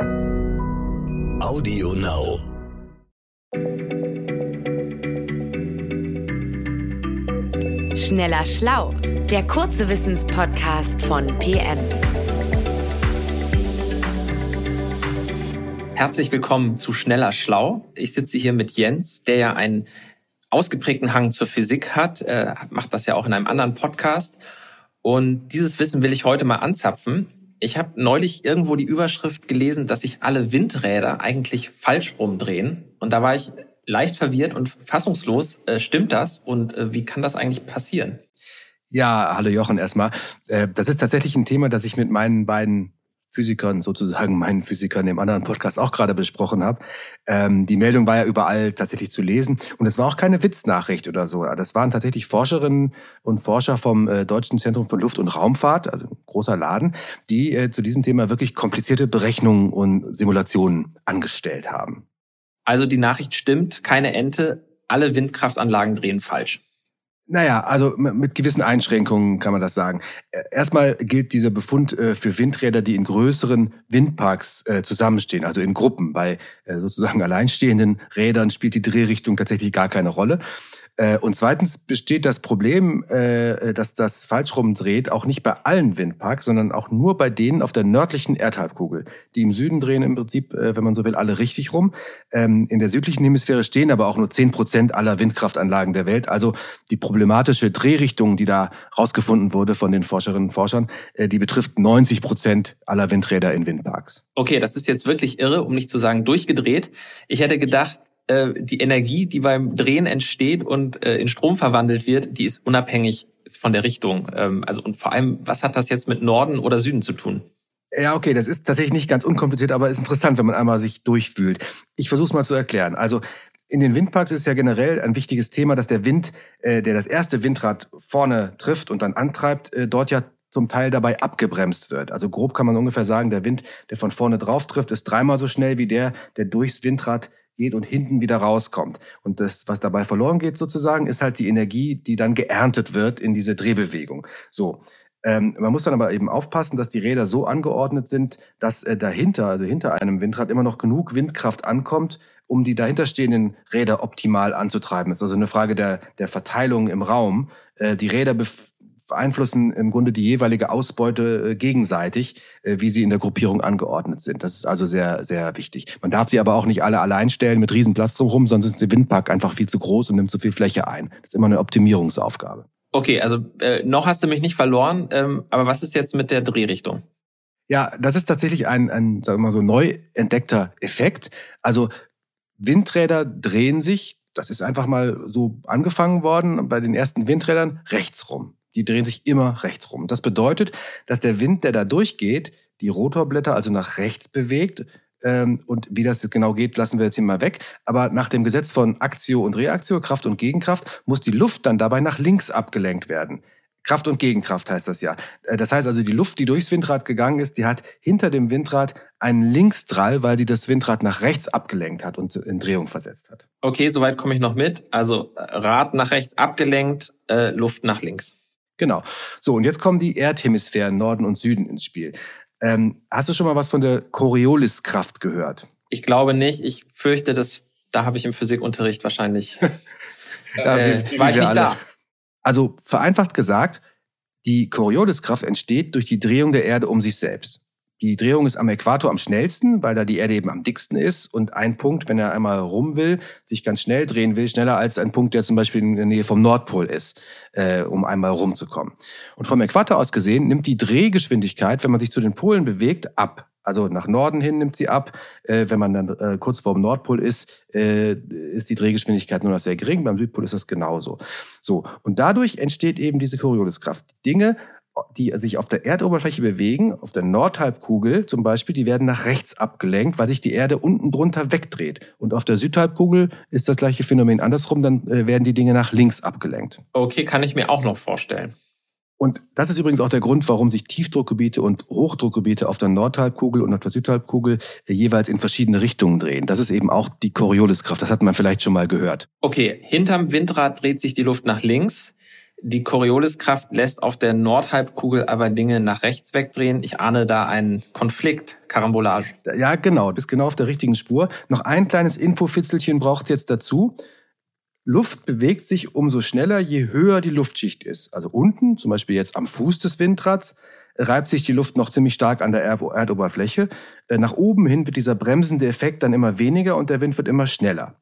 Audio Now. Schneller Schlau, der kurze Wissenspodcast von PM. Herzlich willkommen zu Schneller Schlau. Ich sitze hier mit Jens, der ja einen ausgeprägten Hang zur Physik hat, er macht das ja auch in einem anderen Podcast. Und dieses Wissen will ich heute mal anzapfen. Ich habe neulich irgendwo die Überschrift gelesen, dass sich alle Windräder eigentlich falsch rumdrehen. Und da war ich leicht verwirrt und fassungslos. Äh, stimmt das? Und äh, wie kann das eigentlich passieren? Ja, hallo Jochen erstmal. Äh, das ist tatsächlich ein Thema, das ich mit meinen beiden Physikern, sozusagen meinen Physikern im anderen Podcast auch gerade besprochen habe. Ähm, die Meldung war ja überall tatsächlich zu lesen. Und es war auch keine Witznachricht oder so. Das waren tatsächlich Forscherinnen und Forscher vom äh, Deutschen Zentrum für Luft- und Raumfahrt, also großer Laden, die äh, zu diesem Thema wirklich komplizierte Berechnungen und Simulationen angestellt haben. Also die Nachricht stimmt, keine Ente, alle Windkraftanlagen drehen falsch. Naja, also mit gewissen Einschränkungen kann man das sagen. Erstmal gilt dieser Befund äh, für Windräder, die in größeren Windparks äh, zusammenstehen, also in Gruppen. Bei äh, sozusagen alleinstehenden Rädern spielt die Drehrichtung tatsächlich gar keine Rolle. Äh, und zweitens besteht das Problem, äh, dass das falsch rumdreht, auch nicht bei allen Windparks, sondern auch nur bei denen auf der nördlichen Erdhalbkugel. Die im Süden drehen im Prinzip, äh, wenn man so will, alle richtig rum. Ähm, in der südlichen Hemisphäre stehen aber auch nur zehn Prozent aller Windkraftanlagen der Welt. Also die problematische Drehrichtung, die da rausgefunden wurde von den Forscherinnen und Forschern, die betrifft 90 Prozent aller Windräder in Windparks. Okay, das ist jetzt wirklich irre, um nicht zu sagen durchgedreht. Ich hätte gedacht, äh, die Energie, die beim Drehen entsteht und äh, in Strom verwandelt wird, die ist unabhängig von der Richtung. Ähm, also und vor allem, was hat das jetzt mit Norden oder Süden zu tun? Ja, okay, das ist tatsächlich nicht ganz unkompliziert, aber ist interessant, wenn man einmal sich durchfühlt. Ich versuche es mal zu erklären. Also in den Windparks ist ja generell ein wichtiges Thema, dass der Wind, äh, der das erste Windrad vorne trifft und dann antreibt, dort ja zum Teil dabei abgebremst wird. Also grob kann man ungefähr sagen, der Wind, der von vorne drauf trifft, ist dreimal so schnell wie der, der durchs Windrad geht und hinten wieder rauskommt. Und das, was dabei verloren geht sozusagen, ist halt die Energie, die dann geerntet wird in diese Drehbewegung. So. Ähm, man muss dann aber eben aufpassen, dass die Räder so angeordnet sind, dass äh, dahinter, also hinter einem Windrad, immer noch genug Windkraft ankommt, um die dahinterstehenden Räder optimal anzutreiben. Das ist also eine Frage der, der Verteilung im Raum. Äh, die Räder beeinflussen im Grunde die jeweilige Ausbeute äh, gegenseitig, äh, wie sie in der Gruppierung angeordnet sind. Das ist also sehr, sehr wichtig. Man darf sie aber auch nicht alle allein stellen mit riesen Platz drumherum, sonst ist der Windpark einfach viel zu groß und nimmt zu viel Fläche ein. Das ist immer eine Optimierungsaufgabe. Okay, also äh, noch hast du mich nicht verloren, ähm, aber was ist jetzt mit der Drehrichtung? Ja, das ist tatsächlich ein, ein sagen wir mal so neu entdeckter Effekt. Also Windräder drehen sich, das ist einfach mal so angefangen worden bei den ersten Windrädern, rechts rum. Die drehen sich immer rechts rum. Das bedeutet, dass der Wind, der da durchgeht, die Rotorblätter also nach rechts bewegt. Ähm, und wie das genau geht, lassen wir jetzt hier mal weg. Aber nach dem Gesetz von Aktio und Reaktio, Kraft und Gegenkraft, muss die Luft dann dabei nach links abgelenkt werden. Kraft und Gegenkraft heißt das ja. Äh, das heißt also, die Luft, die durchs Windrad gegangen ist, die hat hinter dem Windrad einen Linksdrall, weil die das Windrad nach rechts abgelenkt hat und in Drehung versetzt hat. Okay, soweit komme ich noch mit. Also Rad nach rechts abgelenkt, äh, Luft nach links. Genau. So, und jetzt kommen die Erdhemisphären Norden und Süden ins Spiel. Ähm, hast du schon mal was von der Corioliskraft gehört? Ich glaube nicht. Ich fürchte, dass da habe ich im Physikunterricht wahrscheinlich ja, äh, war ich nicht alle. da. Also vereinfacht gesagt, die Corioliskraft entsteht durch die Drehung der Erde um sich selbst. Die Drehung ist am Äquator am schnellsten, weil da die Erde eben am dicksten ist und ein Punkt, wenn er einmal rum will, sich ganz schnell drehen will, schneller als ein Punkt, der zum Beispiel in der Nähe vom Nordpol ist, äh, um einmal rumzukommen. Und vom Äquator aus gesehen nimmt die Drehgeschwindigkeit, wenn man sich zu den Polen bewegt, ab. Also nach Norden hin nimmt sie ab. Äh, wenn man dann äh, kurz vor dem Nordpol ist, äh, ist die Drehgeschwindigkeit nur noch sehr gering. Beim Südpol ist das genauso. So. Und dadurch entsteht eben diese Corioliskraft. Dinge die sich auf der Erdoberfläche bewegen, auf der Nordhalbkugel zum Beispiel, die werden nach rechts abgelenkt, weil sich die Erde unten drunter wegdreht. Und auf der Südhalbkugel ist das gleiche Phänomen andersrum, dann äh, werden die Dinge nach links abgelenkt. Okay, kann ich mir auch noch vorstellen. Und das ist übrigens auch der Grund, warum sich Tiefdruckgebiete und Hochdruckgebiete auf der Nordhalbkugel und auf der Südhalbkugel äh, jeweils in verschiedene Richtungen drehen. Das ist eben auch die Corioliskraft. Das hat man vielleicht schon mal gehört. Okay, hinterm Windrad dreht sich die Luft nach links Die Corioliskraft lässt auf der Nordhalbkugel aber Dinge nach rechts wegdrehen. Ich ahne da einen Konflikt, Karambolage. Ja, genau, bist genau auf der richtigen Spur. Noch ein kleines Infofitzelchen braucht jetzt dazu. Luft bewegt sich umso schneller, je höher die Luftschicht ist. Also unten, zum Beispiel jetzt am Fuß des Windrads, reibt sich die Luft noch ziemlich stark an der Erdoberfläche. Äh, nach oben hin wird dieser bremsende Effekt dann immer weniger und der Wind wird immer schneller.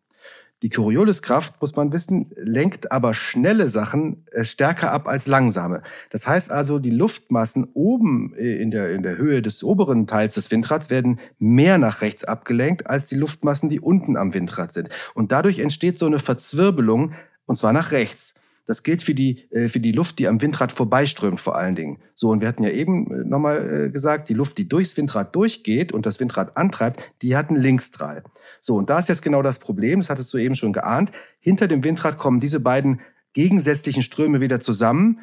Die Corioliskraft, muss man wissen, lenkt aber schnelle Sachen äh, stärker ab als langsame. Das heißt also, die Luftmassen oben äh, in der, in der Höhe des oberen Teils des Windrads werden mehr nach rechts abgelenkt als die Luftmassen, die unten am Windrad sind. Und dadurch entsteht so eine Verzwirbelung, und zwar nach rechts. Das gilt für die, äh, für die Luft, die am Windrad vorbeiströmt vor allen Dingen. So, und wir hatten ja eben äh, nochmal äh, gesagt, die Luft, die durchs Windrad durchgeht und das Windrad antreibt, die hat einen Linksstrahl. So, und da ist jetzt genau das Problem, das hattest du eben schon geahnt. Hinter dem Windrad kommen diese beiden gegensätzlichen Ströme wieder zusammen,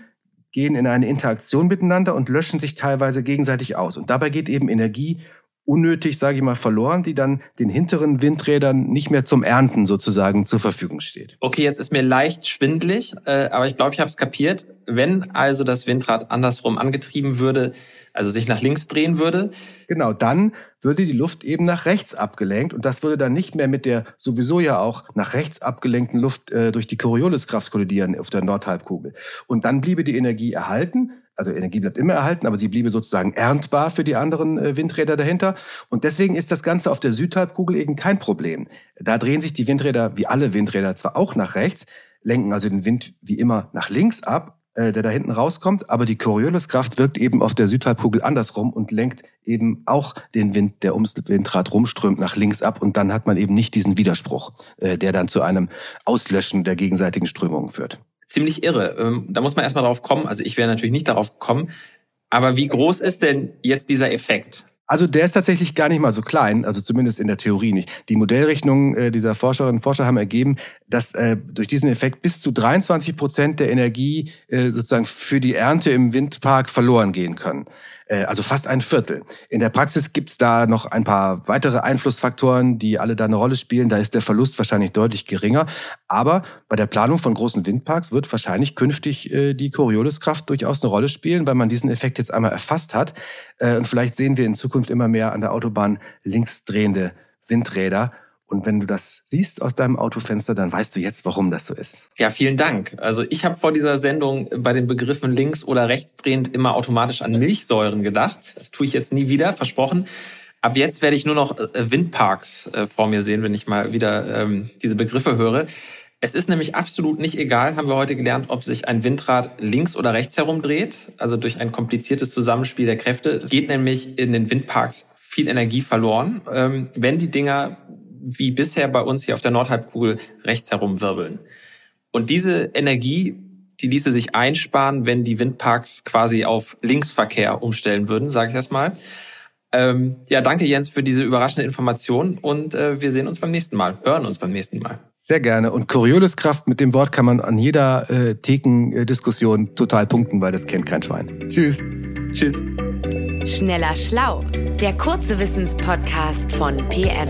gehen in eine Interaktion miteinander und löschen sich teilweise gegenseitig aus. Und dabei geht eben Energie unnötig, sage ich mal, verloren, die dann den hinteren Windrädern nicht mehr zum Ernten sozusagen zur Verfügung steht. Okay, jetzt ist mir leicht schwindlig, äh, aber ich glaube, ich habe es kapiert. Wenn also das Windrad andersrum angetrieben würde, also sich nach links drehen würde. Genau, dann würde die Luft eben nach rechts abgelenkt und das würde dann nicht mehr mit der sowieso ja auch nach rechts abgelenkten Luft äh, durch die Corioliskraft kollidieren auf der Nordhalbkugel. Und dann bliebe die Energie erhalten, also Energie bleibt immer erhalten, aber sie bliebe sozusagen erntbar für die anderen äh, Windräder dahinter. Und deswegen ist das Ganze auf der Südhalbkugel eben kein Problem. Da drehen sich die Windräder, wie alle Windräder, zwar auch nach rechts, lenken also den Wind wie immer nach links ab, äh, der da hinten rauskommt, aber die Corioliskraft wirkt eben auf der Südhalbkugel andersrum und lenkt eben auch den Wind, der ums Windrad rumströmt, nach links ab und dann hat man eben nicht diesen Widerspruch, äh, der dann zu einem Auslöschen der gegenseitigen Strömungen führt. Ziemlich irre. Ähm, da muss man erstmal drauf kommen. Also ich wäre natürlich nicht darauf gekommen. Aber wie groß ist denn jetzt dieser Effekt? Also der ist tatsächlich gar nicht mal so klein, also zumindest in der Theorie nicht. Die Modellrechnungen äh, dieser Forscherinnen und Forscher haben ergeben, dass äh, durch diesen Effekt bis zu 23 Prozent der Energie äh, sozusagen für die Ernte im Windpark verloren gehen können. Äh, also fast ein Viertel. In der Praxis gibt es da noch ein paar weitere Einflussfaktoren, die alle da eine Rolle spielen. Da ist der Verlust wahrscheinlich deutlich geringer. Aber bei der Planung von großen Windparks wird wahrscheinlich künftig äh, die Corioliskraft durchaus eine Rolle spielen, weil man diesen Effekt jetzt einmal erfasst hat. Äh, und vielleicht sehen wir in Zukunft immer mehr an der Autobahn linksdrehende Windräder. Und wenn du das siehst aus deinem Autofenster, dann weißt du jetzt, warum das so ist. Ja, vielen Dank. Also ich habe vor dieser Sendung bei den Begriffen links oder rechtsdrehend immer automatisch an Milchsäuren gedacht. Das tue ich jetzt nie wieder, versprochen. Ab jetzt werde ich nur noch äh, Windparks äh, vor mir sehen, wenn ich mal wieder ähm, diese Begriffe höre. Es ist nämlich absolut nicht egal, haben wir heute gelernt, ob sich ein Windrad links oder rechts herum dreht. Also durch ein kompliziertes Zusammenspiel der Kräfte geht nämlich in den Windparks viel Energie verloren, ähm, wenn die Dinger wie bisher bei uns hier auf der Nordhalbkugel rechts herum wirbeln. Und diese Energie, die ließe sich einsparen, wenn die Windparks quasi auf Linksverkehr umstellen würden, sage ich erstmal. Ähm, ja, danke Jens für diese überraschende Information und äh, wir sehen uns beim nächsten Mal, hören uns beim nächsten Mal. Sehr gerne. Und Corioliskraft mit dem Wort kann man an jeder äh, Thekendiskussion total punkten, weil das kennt kein Schwein. Tschüss. Tschüss. Schneller Schlau, der kurze Wissenspodcast von PM.